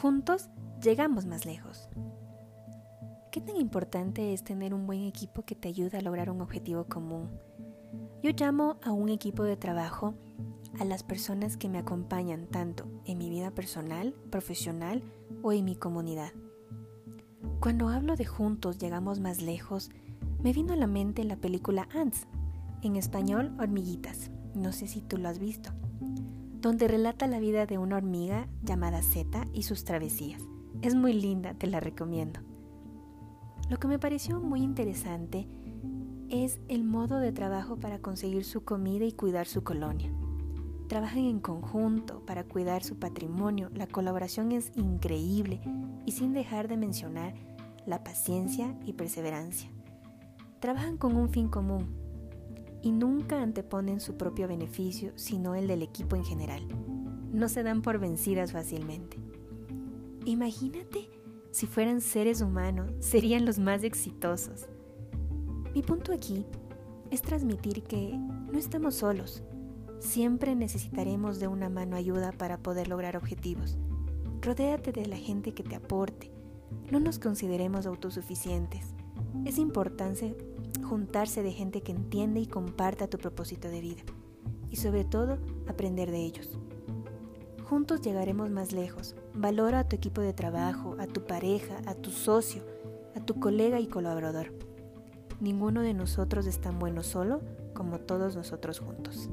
Juntos llegamos más lejos. ¿Qué tan importante es tener un buen equipo que te ayude a lograr un objetivo común? Yo llamo a un equipo de trabajo a las personas que me acompañan tanto en mi vida personal, profesional o en mi comunidad. Cuando hablo de juntos llegamos más lejos, me vino a la mente la película Ants, en español Hormiguitas, no sé si tú lo has visto, donde relata la vida de una hormiga llamada Zeta y sus travesías. Es muy linda, te la recomiendo. Lo que me pareció muy interesante es el modo de trabajo para conseguir su comida y cuidar su colonia. Trabajan en conjunto para cuidar su patrimonio, la colaboración es increíble y sin dejar de mencionar la paciencia y perseverancia. Trabajan con un fin común y nunca anteponen su propio beneficio, sino el del equipo en general. No se dan por vencidas fácilmente. Imagínate si fueran seres humanos, serían los más exitosos. Mi punto aquí es transmitir que no estamos solos. Siempre necesitaremos de una mano ayuda para poder lograr objetivos. Rodéate de la gente que te aporte. No nos consideremos autosuficientes. Es importante juntarse de gente que entiende y comparta tu propósito de vida. Y sobre todo, aprender de ellos. Juntos llegaremos más lejos. Valora a tu equipo de trabajo, a tu pareja, a tu socio, a tu colega y colaborador. Ninguno de nosotros es tan bueno solo como todos nosotros juntos.